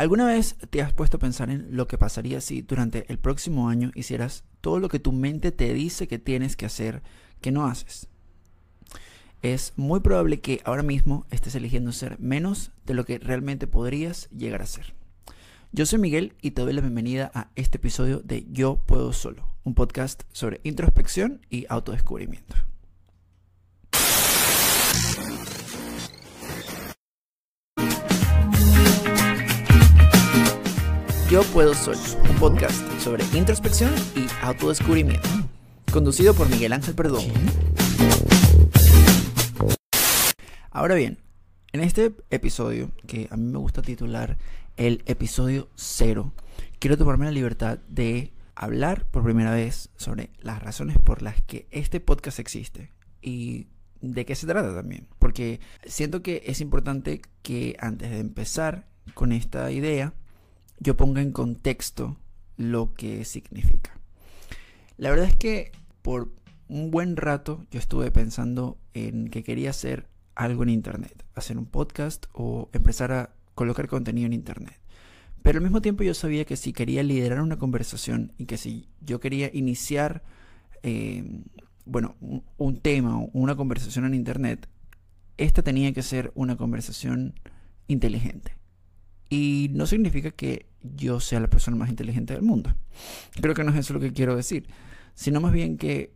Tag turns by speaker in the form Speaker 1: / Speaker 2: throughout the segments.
Speaker 1: ¿Alguna vez te has puesto a pensar en lo que pasaría si durante el próximo año hicieras todo lo que tu mente te dice que tienes que hacer, que no haces? Es muy probable que ahora mismo estés eligiendo ser menos de lo que realmente podrías llegar a ser. Yo soy Miguel y te doy la bienvenida a este episodio de Yo Puedo Solo, un podcast sobre introspección y autodescubrimiento. Yo Puedo Solo, un podcast sobre introspección y autodescubrimiento, conducido por Miguel Ángel Perdón. Ahora bien, en este episodio, que a mí me gusta titular el episodio cero, quiero tomarme la libertad de hablar por primera vez sobre las razones por las que este podcast existe y de qué se trata también. Porque siento que es importante que antes de empezar con esta idea, yo ponga en contexto lo que significa. La verdad es que por un buen rato yo estuve pensando en que quería hacer algo en Internet, hacer un podcast o empezar a colocar contenido en Internet. Pero al mismo tiempo yo sabía que si quería liderar una conversación y que si yo quería iniciar, eh, bueno, un tema o una conversación en Internet, esta tenía que ser una conversación inteligente. Y no significa que yo sea la persona más inteligente del mundo. Creo que no es eso lo que quiero decir, sino más bien que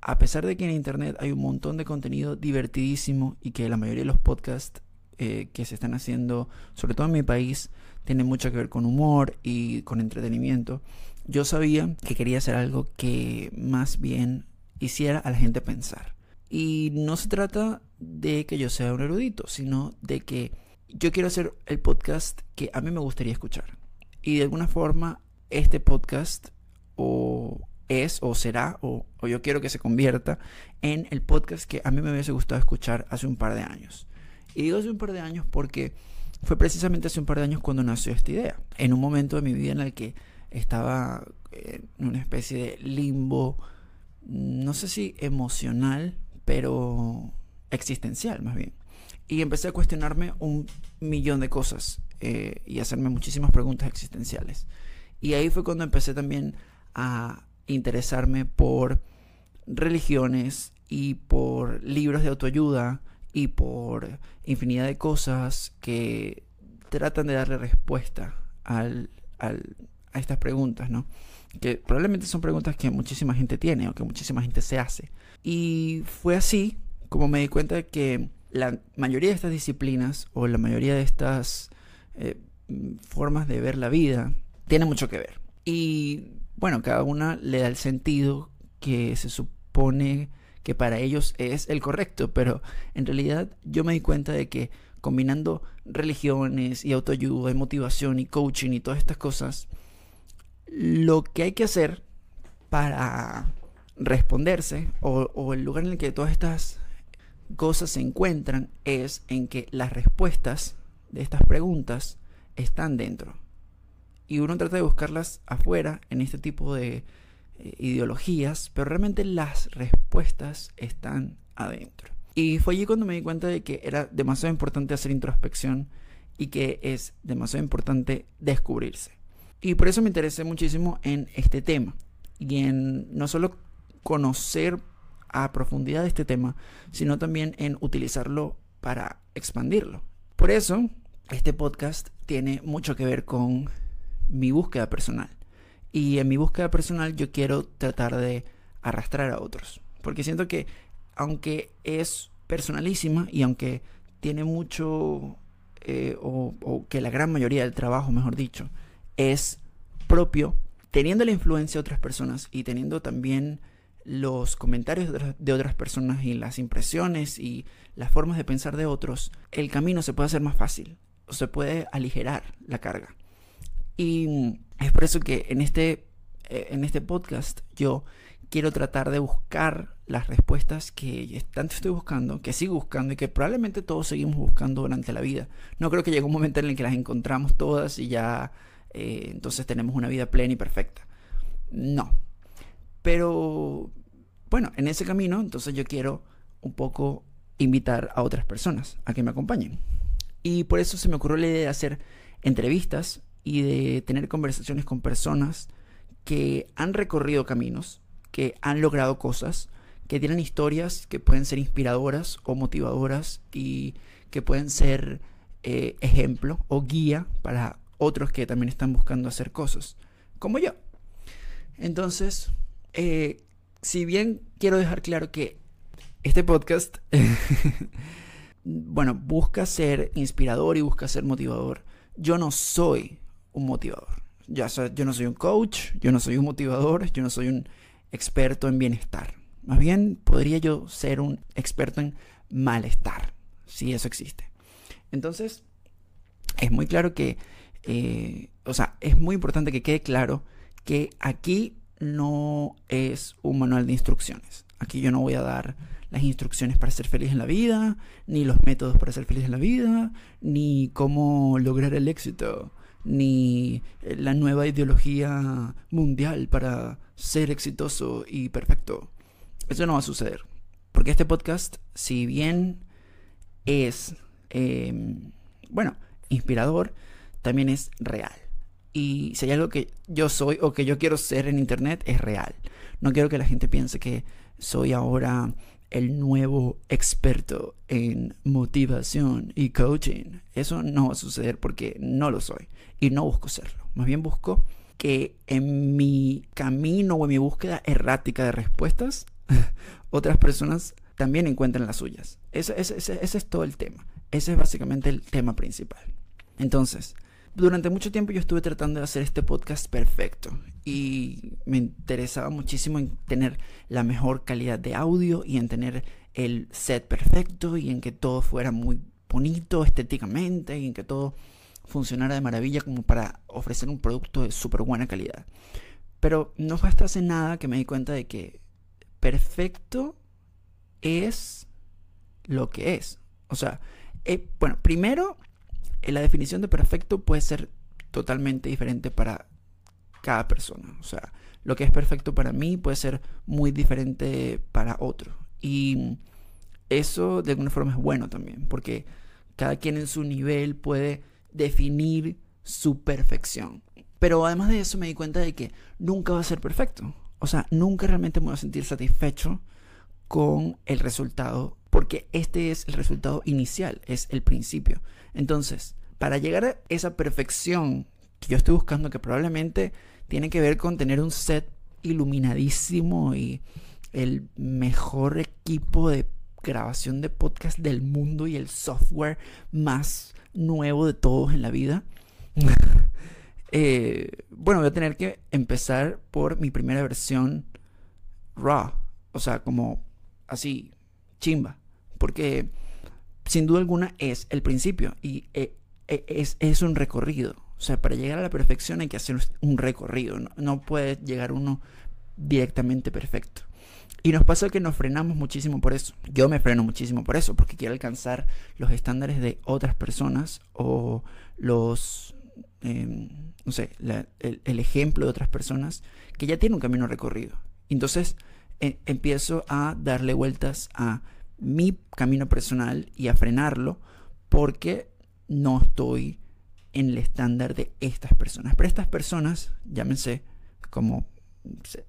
Speaker 1: a pesar de que en Internet hay un montón de contenido divertidísimo y que la mayoría de los podcasts eh, que se están haciendo, sobre todo en mi país, tienen mucho que ver con humor y con entretenimiento, yo sabía que quería hacer algo que más bien hiciera a la gente pensar. Y no se trata de que yo sea un erudito, sino de que yo quiero hacer el podcast que a mí me gustaría escuchar. Y de alguna forma este podcast o es o será o, o, yo quiero que se convierta en el podcast que a mí me hubiese gustado escuchar hace un par de años. Y digo hace un par de años porque fue precisamente hace un par de años cuando nació esta idea. En un momento de mi vida en el que estaba en una especie de limbo, no sé si emocional, pero existencial más bien. Y empecé a cuestionarme un millón de cosas eh, y hacerme muchísimas preguntas existenciales. Y ahí fue cuando empecé también a interesarme por religiones y por libros de autoayuda y por infinidad de cosas que tratan de darle respuesta al, al, a estas preguntas, ¿no? Que probablemente son preguntas que muchísima gente tiene o que muchísima gente se hace. Y fue así como me di cuenta de que la mayoría de estas disciplinas o la mayoría de estas eh, formas de ver la vida tiene mucho que ver. Y bueno, cada una le da el sentido que se supone que para ellos es el correcto, pero en realidad yo me di cuenta de que combinando religiones y autoayuda y motivación y coaching y todas estas cosas, lo que hay que hacer para responderse o, o el lugar en el que todas estas cosas se encuentran es en que las respuestas de estas preguntas están dentro. Y uno trata de buscarlas afuera en este tipo de eh, ideologías, pero realmente las respuestas están adentro. Y fue allí cuando me di cuenta de que era demasiado importante hacer introspección y que es demasiado importante descubrirse. Y por eso me interesé muchísimo en este tema y en no solo conocer a profundidad este tema, sino también en utilizarlo para expandirlo. Por eso, este podcast tiene mucho que ver con mi búsqueda personal. Y en mi búsqueda personal yo quiero tratar de arrastrar a otros. Porque siento que aunque es personalísima y aunque tiene mucho, eh, o que la gran mayoría del trabajo, mejor dicho, es propio, teniendo la influencia de otras personas y teniendo también los comentarios de otras personas y las impresiones y las formas de pensar de otros, el camino se puede hacer más fácil, o se puede aligerar la carga. Y es por eso que en este, eh, en este podcast yo quiero tratar de buscar las respuestas que tanto estoy buscando, que sigo buscando y que probablemente todos seguimos buscando durante la vida. No creo que llegue un momento en el que las encontramos todas y ya eh, entonces tenemos una vida plena y perfecta. No, pero bueno, en ese camino, entonces yo quiero un poco invitar a otras personas a que me acompañen. Y por eso se me ocurrió la idea de hacer entrevistas y de tener conversaciones con personas que han recorrido caminos, que han logrado cosas, que tienen historias que pueden ser inspiradoras o motivadoras y que pueden ser eh, ejemplo o guía para otros que también están buscando hacer cosas, como yo. Entonces, eh, si bien quiero dejar claro que este podcast, bueno, busca ser inspirador y busca ser motivador, yo no soy un motivador. Ya, yo no soy un coach, yo no soy un motivador, yo no soy un experto en bienestar. Más bien podría yo ser un experto en malestar, si eso existe. Entonces, es muy claro que, eh, o sea, es muy importante que quede claro que aquí no es un manual de instrucciones. Aquí yo no voy a dar las instrucciones para ser feliz en la vida, ni los métodos para ser feliz en la vida, ni cómo lograr el éxito, ni eh, la nueva ideología mundial para ser exitoso y perfecto. Eso no va a suceder. Porque este podcast, si bien es Em, bueno, inspirador, también es real. Y si hay algo que yo soy o que yo quiero ser en Internet, es real. No quiero que la gente piense que soy ahora el nuevo experto en motivación y coaching. Eso no va a suceder porque no lo soy y no busco serlo. Más bien busco que en mi camino o en mi búsqueda errática de respuestas, otras personas también encuentren las suyas. ese es todo el tema. Ese es básicamente el tema principal. Entonces, durante mucho tiempo yo estuve tratando de hacer este podcast perfecto y me interesaba muchísimo en tener la mejor calidad de audio y en tener el set perfecto y en que todo fuera muy bonito estéticamente y en que todo funcionara de maravilla como para ofrecer un producto de súper buena calidad. Pero no fue hasta hace nada que me di cuenta de que perfecto es lo que es. O sea, eh, bueno, primero, la definición de perfecto puede ser totalmente diferente para cada persona. O sea, lo que es perfecto para mí puede ser muy diferente para otro. Y eso de alguna forma es bueno también, porque cada quien en su nivel puede definir su perfección. Pero además de eso me di cuenta de que nunca va a ser perfecto. O sea, nunca realmente me voy a sentir satisfecho con el resultado porque este es el resultado inicial, es el principio. Entonces, para llegar a esa perfección que yo estoy buscando, que probablemente tiene que ver con tener un set iluminadísimo y el mejor equipo de grabación de podcast del mundo y el software más nuevo de todos en la vida. Eh, bueno, voy a tener que empezar por mi primera versión raw. O sea, como así, chimba porque sin duda alguna es el principio y eh, eh, es, un recorrido. O sea, para llegar a la perfección hay que hacer un recorrido, no, puede llegar uno directamente perfecto. Y nos pasa que nos frenamos muchísimo por eso. Yo me freno muchísimo por eso, porque quiero alcanzar los estándares de otras personas o los, em, no sé, el, ejemplo de otras personas que ya tienen un camino recorrido. Entonces eh, empiezo a darle vueltas a mi camino personal y a frenarlo porque no estoy en el estándar de estas personas. Pero estas personas, llámense como,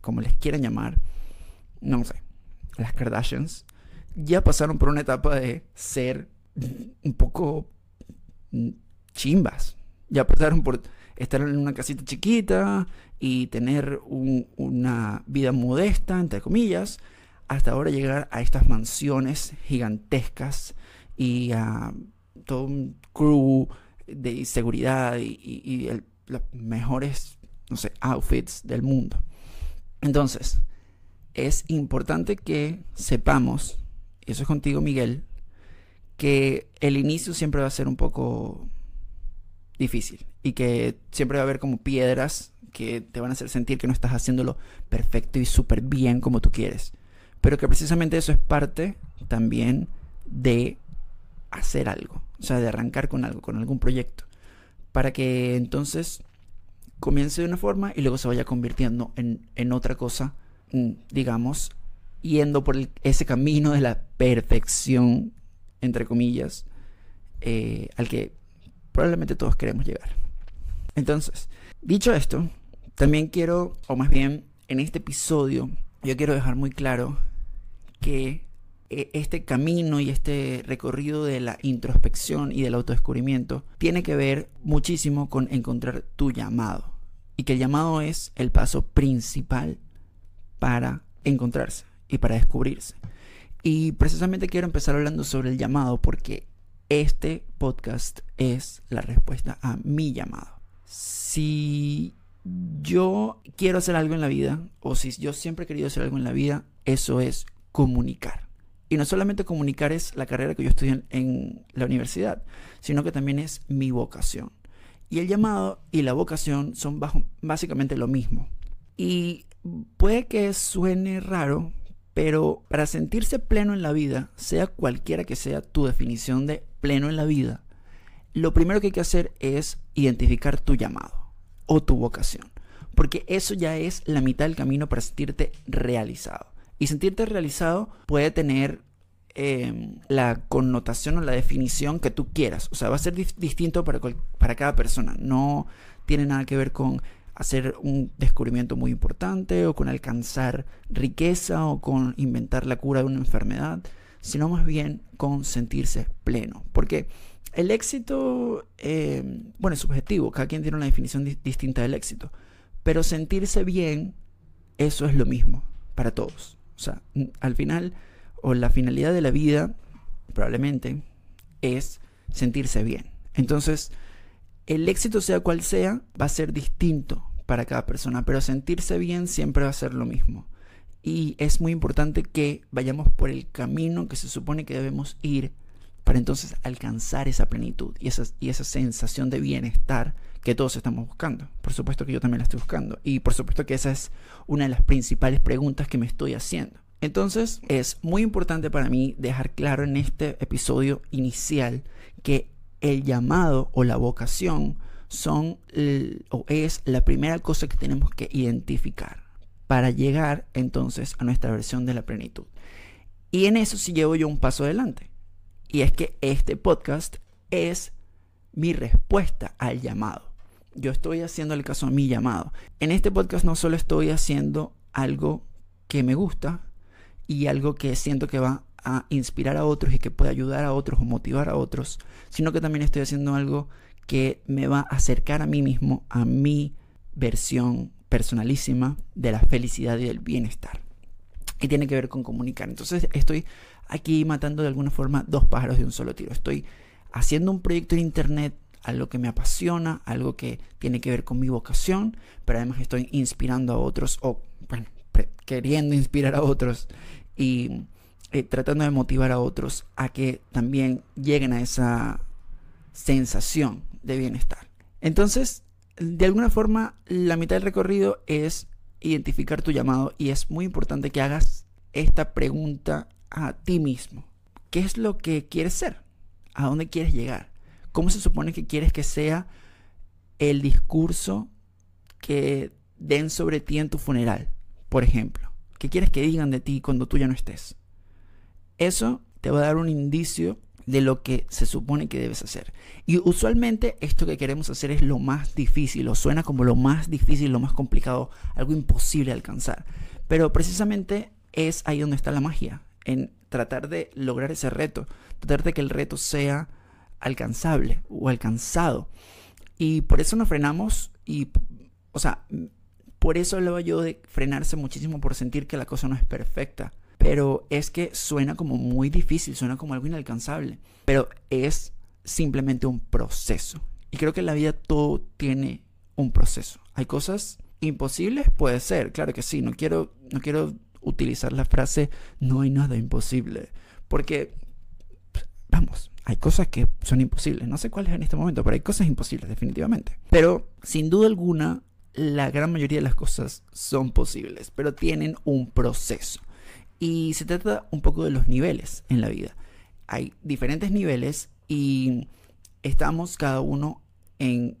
Speaker 1: como les quieran llamar, no sé, las Kardashians, ya pasaron por una etapa de ser un poco chimbas. Ya pasaron por estar en una casita chiquita y tener una vida modesta, entre comillas, hasta ahora llegar a estas mansiones gigantescas y a todo un crew de seguridad y, los mejores, outfits del mundo. Entonces, es importante que sepamos, y eso es contigo Miguel, que el inicio siempre va a ser un poco difícil y que siempre va a haber como piedras que te van a hacer sentir que no estás haciéndolo perfecto y súper bien como tú quieres pero que precisamente eso es parte también de hacer algo, o sea, de arrancar con algo, con algún proyecto, para que entonces comience de una forma y luego se vaya convirtiendo en, otra cosa, mm, digamos, yendo por ese camino de la perfección, entre comillas, eh, al que probablemente todos queremos llegar. Entonces, dicho esto, también quiero, o más bien en este episodio, yo quiero dejar muy claro que e, este camino y este recorrido de la introspección y del autodescubrimiento tiene que ver muchísimo con encontrar tu llamado. Y que el llamado es el paso principal para encontrarse y para descubrirse. Y precisamente quiero empezar hablando sobre el llamado porque este podcast es la respuesta a mi llamado. Si yo quiero hacer algo en la vida, o si yo siempre he querido hacer algo en la vida, eso es comunicar. Y no solamente comunicar es la carrera que yo estudié en, la universidad, sino que también es mi vocación. Y el llamado y la vocación son básicamente lo mismo. Y puede que suene raro, pero para sentirse pleno en la vida, sea cualquiera que sea tu definición de pleno en la vida, lo primero que hay que hacer es identificar tu llamado o tu vocación. Porque eso ya es la mitad del camino para sentirte realizado. Y sentirte realizado puede tener em, la connotación o la definición que tú quieras. O sea, va a ser distinto para, para cada persona. No tiene nada que ver con hacer un descubrimiento muy importante o con alcanzar riqueza o con inventar la cura de una enfermedad, sino más bien con sentirse pleno. Porque el éxito, em, bueno, es subjetivo, cada quien tiene una definición distinta del éxito, pero sentirse bien, eso es lo mismo para todos. O sea, al final, o la finalidad de la vida, probablemente, es sentirse bien. Entonces, el éxito sea cual sea, va a ser distinto para cada persona, pero sentirse bien siempre va a ser lo mismo. Y es muy importante que vayamos por el camino que se supone que debemos ir para entonces alcanzar esa plenitud y esa, y esa sensación de bienestar que todos estamos buscando. Por supuesto que yo también la estoy buscando. Y por supuesto que esa es una de las principales preguntas que me estoy haciendo. Entonces es muy importante para mí dejar claro en este episodio inicial que el llamado o la vocación son o es la primera cosa que tenemos que identificar para llegar entonces a nuestra versión de la plenitud. Y en eso sí llevo yo un paso adelante. Y es que este podcast es mi respuesta al llamado. Yo estoy haciendo el caso a mi llamado. En este podcast no solo estoy haciendo algo que me gusta y algo que siento que va a inspirar a otros y que puede ayudar a otros o motivar a otros, sino que también estoy haciendo algo que me va a acercar a mí mismo, a mi versión personalísima de la felicidad y del bienestar. Y tiene que ver con comunicar. Entonces estoy aquí matando de alguna forma dos pájaros de un solo tiro. Estoy haciendo un proyecto en internet, algo que me apasiona, algo que tiene que ver con mi vocación, pero además estoy inspirando a otros o, bueno, queriendo inspirar a otros y eh, tratando de motivar a otros a que también lleguen a esa sensación de bienestar. Entonces, de alguna forma, la mitad del recorrido es identificar tu llamado y es muy importante que hagas esta pregunta a ti mismo. ¿Qué es lo que quieres ser? ¿A dónde quieres llegar? ¿Cómo se supone que quieres que sea el discurso que den sobre ti en tu funeral, por ejemplo? ¿Qué quieres que digan de ti cuando tú ya no estés? Eso te va a dar un indicio de lo que se supone que debes hacer. Y usualmente esto que queremos hacer es lo más difícil, o suena como lo más difícil, lo más complicado, algo imposible de alcanzar. Pero precisamente es ahí donde está la magia, en tratar de lograr ese reto, tratar de que el reto sea alcanzable o alcanzado. Y por eso nos frenamos y, o sea, por eso hablaba yo de frenarse muchísimo por sentir que la cosa no es perfecta. Pero es que suena como muy difícil, suena como algo inalcanzable. Pero es simplemente un proceso. Y creo que en la vida todo tiene un proceso. Hay cosas imposibles, puede ser, claro que sí. No quiero, no quiero utilizar la frase no hay nada imposible. Porque, vamos, hay cosas que son imposibles. No sé cuáles en este momento, pero hay cosas imposibles, definitivamente. Pero, sin duda alguna, la gran mayoría de las cosas son posibles, pero tienen un proceso. Y se trata un poco de los niveles en la vida. Hay diferentes niveles y estamos cada uno en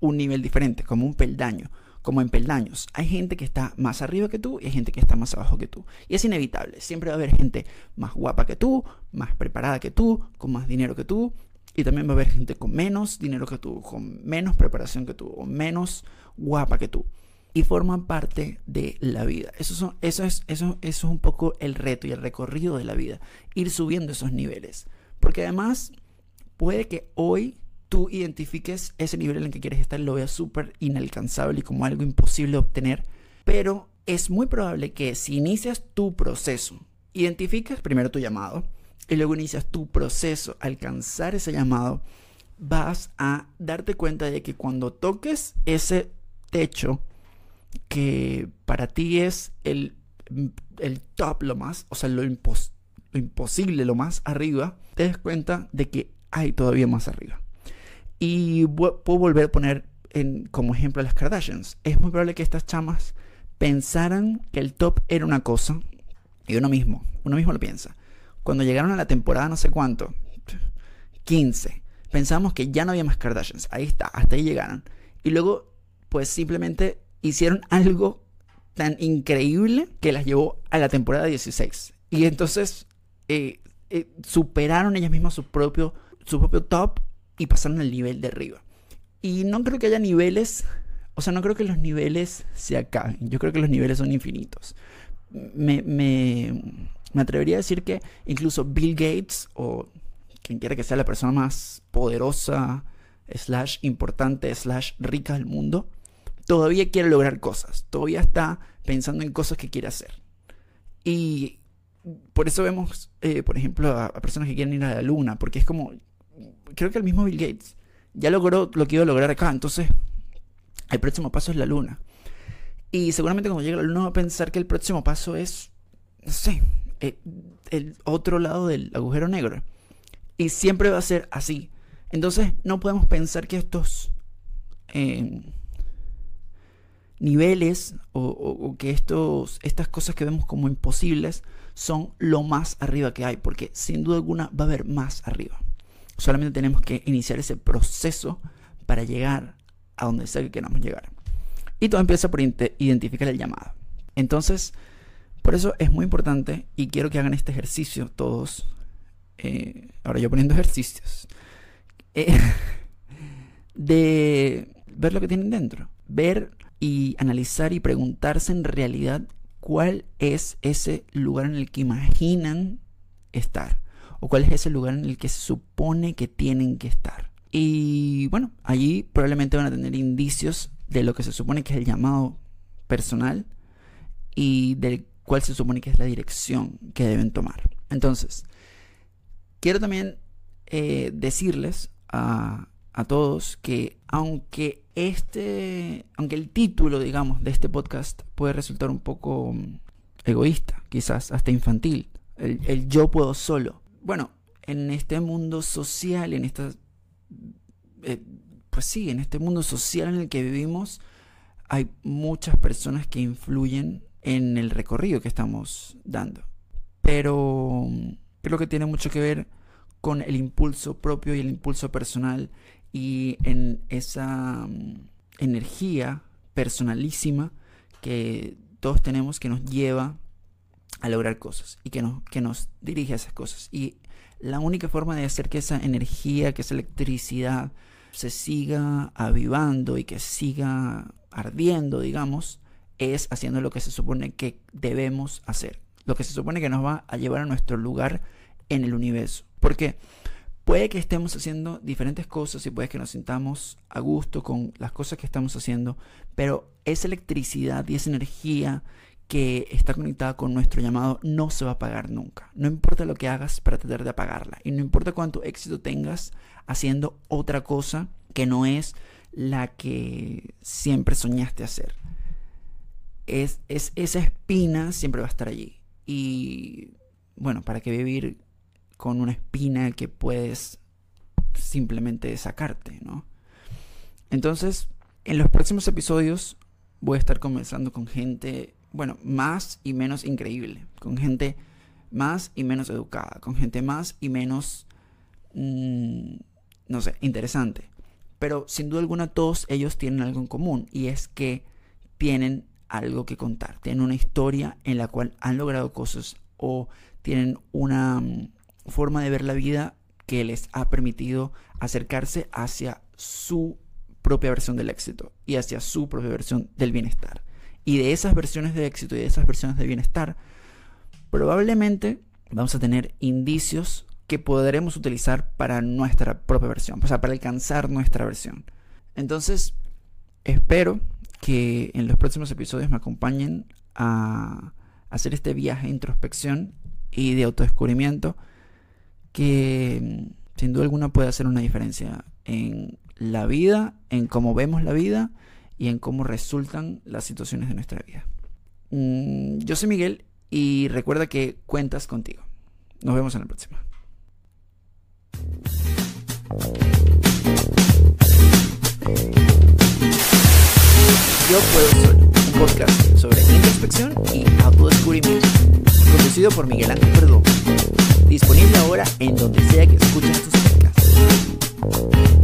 Speaker 1: un nivel diferente, como un peldaño, como en peldaños. Hay gente que está más arriba que tú y hay gente que está más abajo que tú. Y es inevitable. Siempre va a haber gente más guapa que tú, más preparada que tú, con más dinero que tú. Y también va a haber gente con menos dinero que tú, con menos preparación que tú, o menos guapa que tú. Y forman parte de la vida. Eso, son, eso, es, eso, eso es un poco el reto y el recorrido de la vida. Ir subiendo esos niveles. Porque además puede que hoy tú identifiques ese nivel en el que quieres estar, lo veas súper inalcanzable y como algo imposible de obtener. Pero es muy probable que si inicias tu proceso, identificas primero tu llamado y luego inicias tu proceso, alcanzar ese llamado, vas a darte cuenta de que cuando toques ese techo que para ti es el, el top, lo más, o sea, lo, lo imposible, lo más arriba, te das cuenta de que hay todavía más arriba. Y puedo volver a poner como ejemplo a las Kardashians. Es muy probable que estas chamas pensaran que el top era una cosa y uno mismo, uno mismo lo piensa. Cuando llegaron a la temporada no sé cuánto, 15, pensamos que ya no había más Kardashians. Ahí está, hasta ahí llegaron. Y luego, pues simplemente hicieron algo tan increíble que las llevó a la temporada 16. Y entonces eh, eh, superaron ellas mismas su propio, su propio top y pasaron al nivel de arriba. Y no creo que haya niveles o sea, no creo que los niveles se acaben. Yo creo que los niveles son infinitos. Me, me, me atrevería a decir que incluso Bill Gates o quien quiera que sea la persona más poderosa, slash importante, slash rica del mundo, todavía quiere lograr cosas. Todavía está pensando en cosas que quiere hacer. Y por eso vemos, eh, por ejemplo, a, a, personas que quieren ir a la luna, porque es como, creo que el mismo Bill Gates ya logró lo que iba a lograr acá, entonces el próximo paso es la luna. Y seguramente cuando llegue la luna va a pensar que el próximo paso es, no eh, el, otro lado del agujero negro. Y siempre va a ser así. Entonces no podemos pensar que estos eh, niveles o, que estos, estas cosas que vemos como imposibles son lo más arriba que hay, porque sin duda alguna va a haber más arriba. Solamente tenemos que iniciar ese proceso para llegar a donde sea que queramos llegar. Y todo empieza por identificar el llamado. Entonces, por eso es muy importante y quiero que hagan este ejercicio todos. Eh, ahora yo poniendo ejercicios. Eh, de ver lo que tienen dentro. Ver y analizar y preguntarse en realidad cuál es ese lugar en el que imaginan estar. O cuál es ese lugar en el que se supone que tienen que estar. Y bueno, allí probablemente van a tener indicios de lo que se supone que es el llamado personal y del cual se supone que es la dirección que deben tomar. Entonces, quiero también eh, decirles a, a todos que aunque este, aunque el título, digamos, de este podcast puede resultar un poco mm, egoísta, quizás hasta infantil, el yo puedo solo. Bueno, en este mundo social, en esta eh, pues sí, en este mundo social en el que vivimos hay muchas personas que influyen en el recorrido que estamos dando. Pero creo que tiene mucho que ver con el impulso propio y el impulso personal y en esa mm, energía personalísima que todos tenemos que nos lleva a lograr cosas y que nos, que nos dirige a esas cosas. Y la única forma de hacer que esa energía, que esa electricidad se siga avivando y que siga ardiendo, digamos, es haciendo lo que se supone que debemos hacer. Lo que se supone que nos va a llevar a nuestro lugar en el universo. Porque puede que estemos haciendo diferentes cosas y puede que nos sintamos a gusto con las cosas que estamos haciendo, pero esa electricidad y esa energía que está conectada con nuestro llamado no se va a apagar nunca. No importa lo que hagas para tratar de apagarla. Y no importa cuánto éxito tengas haciendo otra cosa que no es la que siempre soñaste hacer. Es, es, esa espina siempre va a estar allí. Y bueno, ¿para qué vivir con una espina que puedes simplemente sacarte, ¿no? Entonces, en los próximos episodios voy a estar conversando con gente bueno, más y menos increíble, con gente más y menos educada, con gente más y menos, mm, no sé, interesante. Pero sin duda alguna todos ellos tienen algo en común y es que tienen algo que contar, tienen una historia en la cual han logrado cosas o tienen una mm, forma de ver la vida que les ha permitido acercarse hacia su propia versión del éxito y hacia su propia versión del bienestar. Y de esas versiones de éxito y de esas versiones de bienestar, probablemente vamos a tener indicios que podremos utilizar para nuestra propia versión, o sea, para alcanzar nuestra versión. Entonces, espero que en los próximos episodios me acompañen a hacer este viaje de introspección y de autodescubrimiento que mm, sin duda alguna puede hacer una diferencia en la vida, en cómo vemos la vida y en cómo resultan las situaciones de nuestra vida. Mm, yo soy Miguel y recuerda que cuentas contigo. Nos vemos en la próxima. Yo puedo solo, un podcast sobre introspección y autodescubrimiento, conducido por Miguel Ángel Perdomo, disponible ahora en donde sea que escuchen tus podcasts.